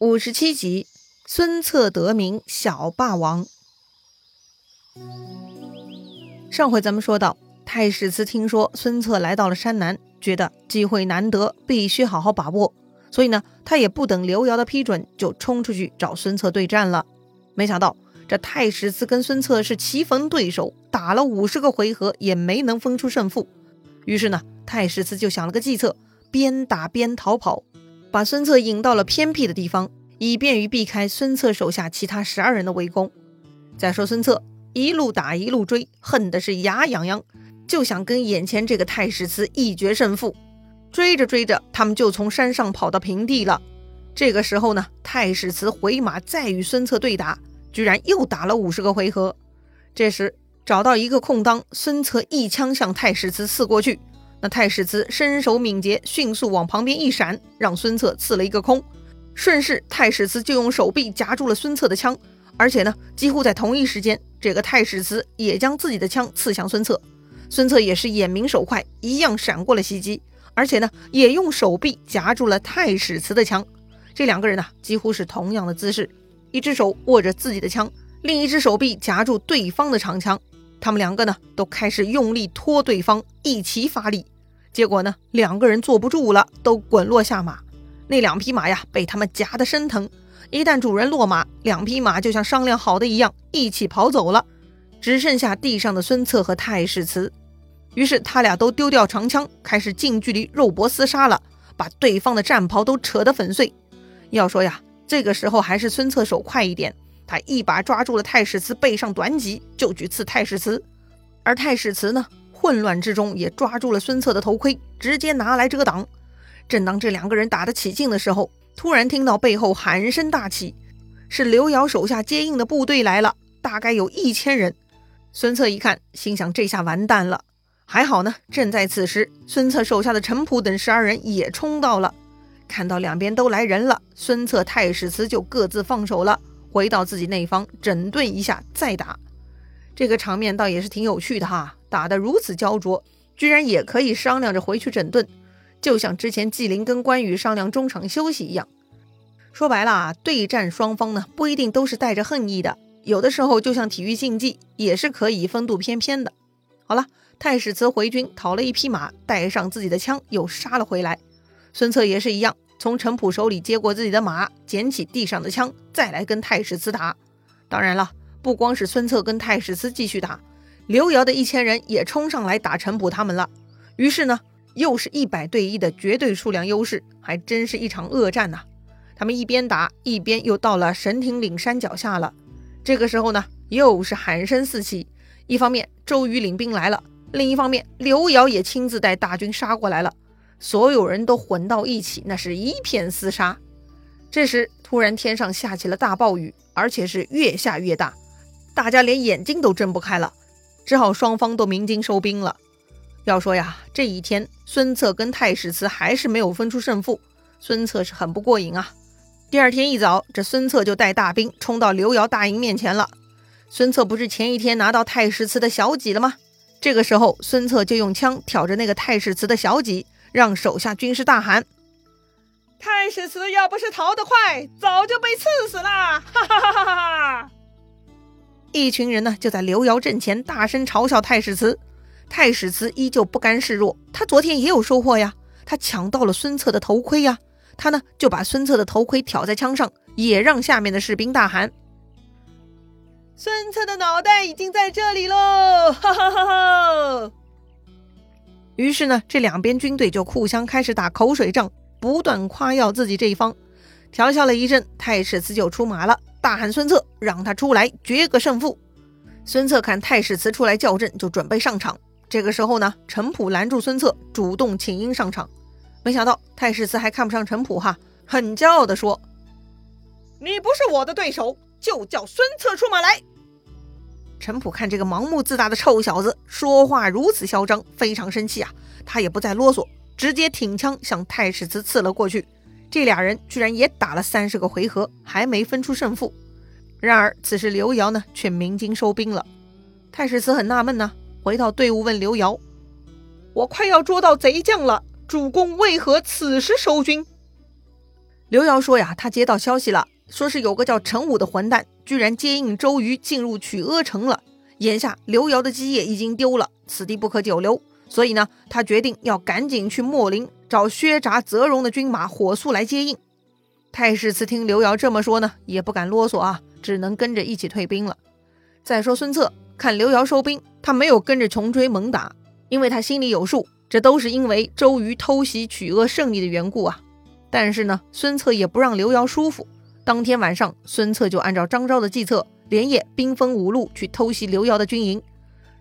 五十七集，孙策得名小霸王。上回咱们说到，太史慈听说孙策来到了山南，觉得机会难得，必须好好把握，所以呢，他也不等刘繇的批准，就冲出去找孙策对战了。没想到这太史慈跟孙策是棋逢对手，打了五十个回合也没能分出胜负。于是呢，太史慈就想了个计策，边打边逃跑。把孙策引到了偏僻的地方，以便于避开孙策手下其他十二人的围攻。再说孙策一路打一路追，恨的是牙痒痒，就想跟眼前这个太史慈一决胜负。追着追着，他们就从山上跑到平地了。这个时候呢，太史慈回马再与孙策对打，居然又打了五十个回合。这时找到一个空当，孙策一枪向太史慈刺过去。那太史慈身手敏捷，迅速往旁边一闪，让孙策刺了一个空。顺势，太史慈就用手臂夹住了孙策的枪，而且呢，几乎在同一时间，这个太史慈也将自己的枪刺向孙策。孙策也是眼明手快，一样闪过了袭击，而且呢，也用手臂夹住了太史慈的枪。这两个人呢，几乎是同样的姿势，一只手握着自己的枪，另一只手臂夹住对方的长枪。他们两个呢，都开始用力拖对方，一起发力。结果呢，两个人坐不住了，都滚落下马。那两匹马呀，被他们夹得生疼。一旦主人落马，两匹马就像商量好的一样，一起跑走了。只剩下地上的孙策和太史慈。于是他俩都丢掉长枪，开始近距离肉搏厮杀了，把对方的战袍都扯得粉碎。要说呀，这个时候还是孙策手快一点，他一把抓住了太史慈背上短戟，就去刺太史慈。而太史慈呢？混乱之中，也抓住了孙策的头盔，直接拿来遮挡。正当这两个人打得起劲的时候，突然听到背后喊声大起，是刘繇手下接应的部队来了，大概有一千人。孙策一看，心想这下完蛋了。还好呢，正在此时，孙策手下的陈普等十二人也冲到了。看到两边都来人了，孙策、太史慈就各自放手了，回到自己那一方整顿一下再打。这个场面倒也是挺有趣的哈。打得如此焦灼，居然也可以商量着回去整顿，就像之前纪灵跟关羽商量中场休息一样。说白了，对战双方呢不一定都是带着恨意的，有的时候就像体育竞技，也是可以风度翩翩的。好了，太史慈回军讨了一匹马，带上自己的枪又杀了回来。孙策也是一样，从陈普手里接过自己的马，捡起地上的枪，再来跟太史慈打。当然了，不光是孙策跟太史慈继续打。刘繇的一千人也冲上来打陈普他们了，于是呢，又是一百对一的绝对数量优势，还真是一场恶战呐。他们一边打一边又到了神亭岭山脚下了。这个时候呢，又是喊声四起，一方面周瑜领兵来了，另一方面刘繇也亲自带大军杀过来了，所有人都混到一起，那是一片厮杀。这时突然天上下起了大暴雨，而且是越下越大，大家连眼睛都睁不开了。只好双方都鸣金收兵了。要说呀，这一天孙策跟太史慈还是没有分出胜负，孙策是很不过瘾啊。第二天一早，这孙策就带大兵冲到刘繇大营面前了。孙策不是前一天拿到太史慈的小戟了吗？这个时候，孙策就用枪挑着那个太史慈的小戟，让手下军士大喊：“太史慈要不是逃得快，早就被刺死了！”哈哈哈哈哈！一群人呢，就在刘繇阵前大声嘲笑太史慈。太史慈依旧不甘示弱，他昨天也有收获呀，他抢到了孙策的头盔呀。他呢，就把孙策的头盔挑在枪上，也让下面的士兵大喊：“孙策的脑袋已经在这里喽！”哈哈。于是呢，这两边军队就互相开始打口水仗，不断夸耀自己这一方。调笑了一阵，太史慈就出马了。大喊孙策，让他出来决个胜负。孙策看太史慈出来叫阵，就准备上场。这个时候呢，陈普拦住孙策，主动请缨上场。没想到太史慈还看不上陈普，哈，很骄傲地说：“你不是我的对手，就叫孙策出马来。”陈普看这个盲目自大的臭小子说话如此嚣张，非常生气啊！他也不再啰嗦，直接挺枪向太史慈刺了过去。这俩人居然也打了三十个回合，还没分出胜负。然而此时刘瑶呢，却鸣金收兵了。太史慈很纳闷呢，回到队伍问刘瑶：“我快要捉到贼将了，主公为何此时收军？”刘瑶说呀，他接到消息了，说是有个叫陈武的混蛋，居然接应周瑜进入曲阿城了。眼下刘瑶的基业已经丢了，此地不可久留，所以呢，他决定要赶紧去秣陵找薛札、泽荣的军马，火速来接应。太史慈听刘瑶这么说呢，也不敢啰嗦啊，只能跟着一起退兵了。再说孙策看刘瑶收兵，他没有跟着穷追猛打，因为他心里有数，这都是因为周瑜偷袭曲阿胜利的缘故啊。但是呢，孙策也不让刘瑶舒服。当天晚上，孙策就按照张昭的计策，连夜兵分五路去偷袭刘瑶的军营。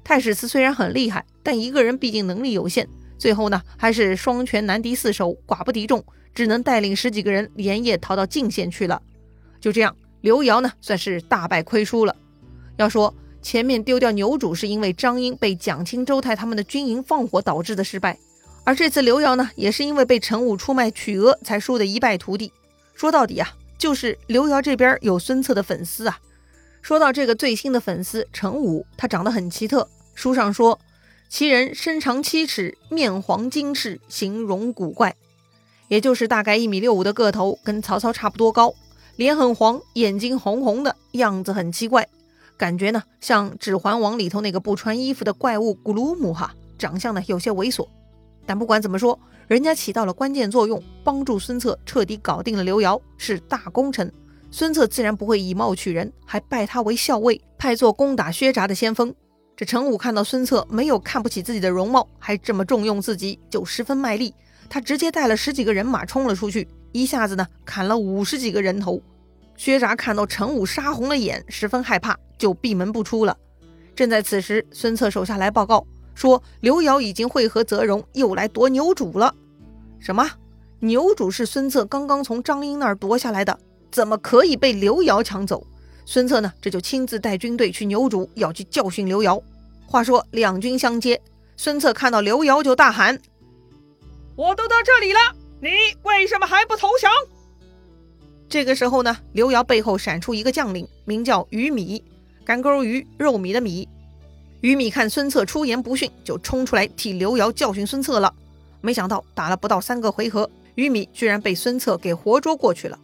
太史慈虽然很厉害，但一个人毕竟能力有限，最后呢，还是双拳难敌四手，寡不敌众，只能带领十几个人连夜逃到晋县去了。就这样，刘瑶呢，算是大败亏输了。要说前面丢掉牛渚，是因为张英被蒋钦、周泰他们的军营放火导致的失败。而这次刘瑶呢，也是因为被陈武出卖曲阿，才输得一败涂地。说到底啊，就是刘瑶这边有孙策的粉丝啊。说到这个最新的粉丝陈武，他长得很奇特。书上说，其人身长七尺，面黄金赤，形容古怪，也就是大概一米六五的个头，跟曹操差不多高，脸很黄，眼睛红红的，样子很奇怪，感觉呢像《指环王》里头那个不穿衣服的怪物古鲁姆哈，长相呢有些猥琐。但不管怎么说，人家起到了关键作用，帮助孙策彻底搞定了刘瑶，是大功臣。孙策自然不会以貌取人，还拜他为校尉，派做攻打薛札的先锋。这陈武看到孙策没有看不起自己的容貌，还这么重用自己，就十分卖力。他直接带了十几个人马冲了出去，一下子呢砍了五十几个人头。薛札看到陈武杀红了眼，十分害怕，就闭门不出了。正在此时，孙策手下来报告。说刘瑶已经会合泽荣，又来夺牛渚了。什么？牛渚是孙策刚刚从张英那儿夺下来的，怎么可以被刘瑶抢走？孙策呢？这就亲自带军队去牛渚，要去教训刘瑶。话说两军相接，孙策看到刘瑶就大喊：“我都到这里了，你为什么还不投降？”这个时候呢，刘瑶背后闪出一个将领，名叫鱼米，干钩鱼肉米的米。于米看孙策出言不逊，就冲出来替刘瑶教训孙策了。没想到打了不到三个回合，于米居然被孙策给活捉过去了。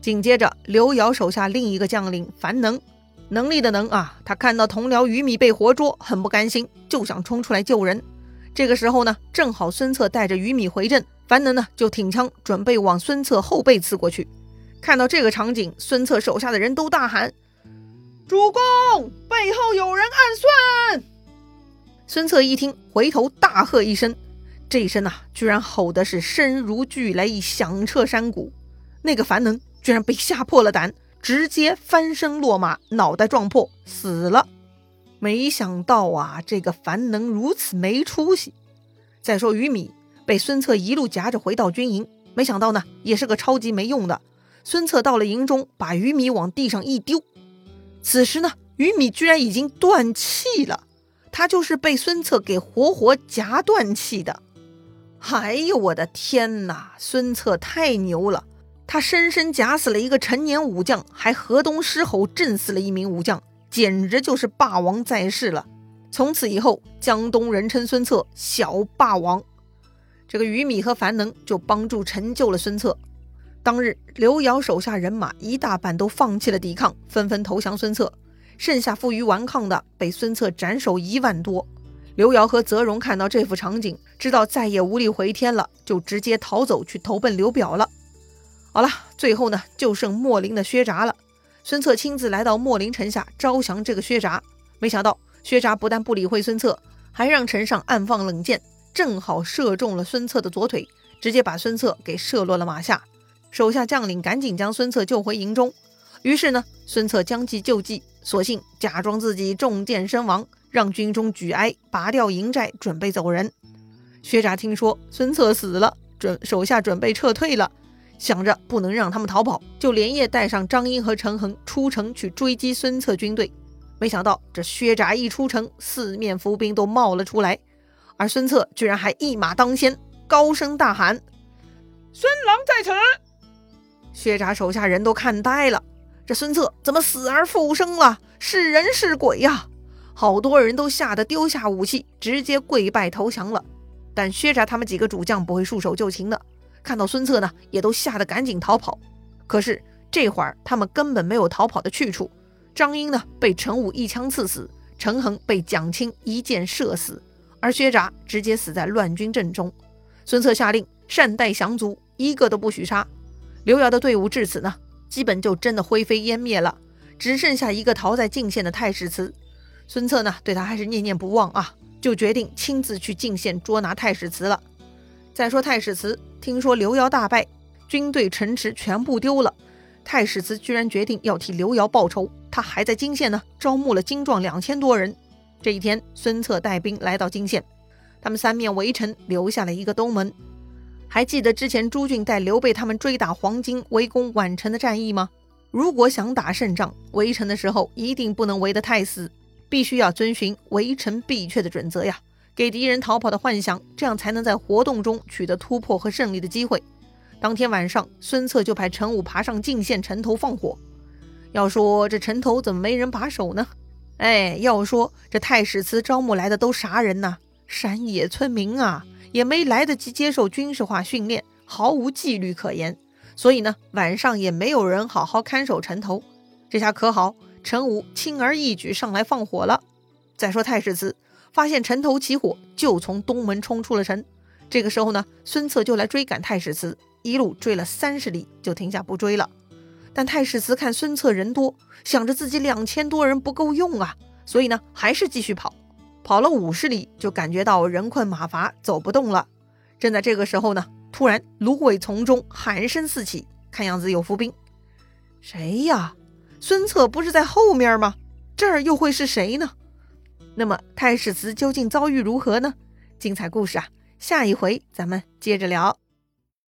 紧接着，刘瑶手下另一个将领樊能，能力的能啊，他看到同僚于米被活捉，很不甘心，就想冲出来救人。这个时候呢，正好孙策带着于米回阵，樊能呢就挺枪准备往孙策后背刺过去。看到这个场景，孙策手下的人都大喊。主公，背后有人暗算！孙策一听，回头大喝一声，这一声呐，居然吼的是声如巨雷，响彻山谷。那个樊能居然被吓破了胆，直接翻身落马，脑袋撞破，死了。没想到啊，这个樊能如此没出息。再说于米被孙策一路夹着回到军营，没想到呢，也是个超级没用的。孙策到了营中，把于米往地上一丢。此时呢，于米居然已经断气了，他就是被孙策给活活夹断气的。哎呦，我的天哪！孙策太牛了，他生生夹死了一个陈年武将，还河东狮吼震死了一名武将，简直就是霸王在世了。从此以后，江东人称孙策小霸王。这个于米和樊能就帮助成就了孙策。当日，刘繇手下人马一大半都放弃了抵抗，纷纷投降孙策。剩下负隅顽抗的，被孙策斩首一万多。刘瑶和泽荣看到这幅场景，知道再也无力回天了，就直接逃走去投奔刘表了。好了，最后呢，就剩秣陵的薛札了。孙策亲自来到秣陵城下招降这个薛札，没想到薛札不但不理会孙策，还让城上暗放冷箭，正好射中了孙策的左腿，直接把孙策给射落了马下。手下将领赶紧将孙策救回营中，于是呢，孙策将计就计，索性假装自己中箭身亡，让军中举哀，拔掉营寨，准备走人。薛札听说孙策死了，准手下准备撤退了，想着不能让他们逃跑，就连夜带上张英和陈恒出城去追击孙策军队。没想到这薛札一出城，四面伏兵都冒了出来，而孙策居然还一马当先，高声大喊：“孙郎在此！”薛札手下人都看呆了，这孙策怎么死而复生了？是人是鬼呀？好多人都吓得丢下武器，直接跪拜投降了。但薛札他们几个主将不会束手就擒的，看到孙策呢，也都吓得赶紧逃跑。可是这会儿他们根本没有逃跑的去处。张英呢，被陈武一枪刺死；陈恒被蒋钦一箭射死，而薛札直接死在乱军阵中。孙策下令善待降卒，一个都不许杀。刘繇的队伍至此呢，基本就真的灰飞烟灭了，只剩下一个逃在泾县的太史慈。孙策呢，对他还是念念不忘啊，就决定亲自去泾县捉拿太史慈了。再说太史慈，听说刘繇大败，军队城池全部丢了，太史慈居然决定要替刘繇报仇。他还在泾县呢，招募了精壮两千多人。这一天，孙策带兵来到泾县，他们三面围城，留下了一个东门。还记得之前朱俊带刘备他们追打黄巾、围攻宛城的战役吗？如果想打胜仗，围城的时候一定不能围得太死。必须要遵循围城必却的准则呀，给敌人逃跑的幻想，这样才能在活动中取得突破和胜利的机会。当天晚上，孙策就派陈武爬上进县城头放火。要说这城头怎么没人把守呢？哎，要说这太史慈招募来的都啥人呢？山野村民啊，也没来得及接受军事化训练，毫无纪律可言。所以呢，晚上也没有人好好看守城头。这下可好。陈武轻而易举上来放火了。再说太史慈发现城头起火，就从东门冲出了城。这个时候呢，孙策就来追赶太史慈，一路追了三十里，就停下不追了。但太史慈看孙策人多，想着自己两千多人不够用啊，所以呢，还是继续跑。跑了五十里，就感觉到人困马乏，走不动了。正在这个时候呢，突然芦苇丛中喊声四起，看样子有伏兵。谁呀？孙策不是在后面吗？这儿又会是谁呢？那么太史慈究竟遭遇如何呢？精彩故事啊，下一回咱们接着聊。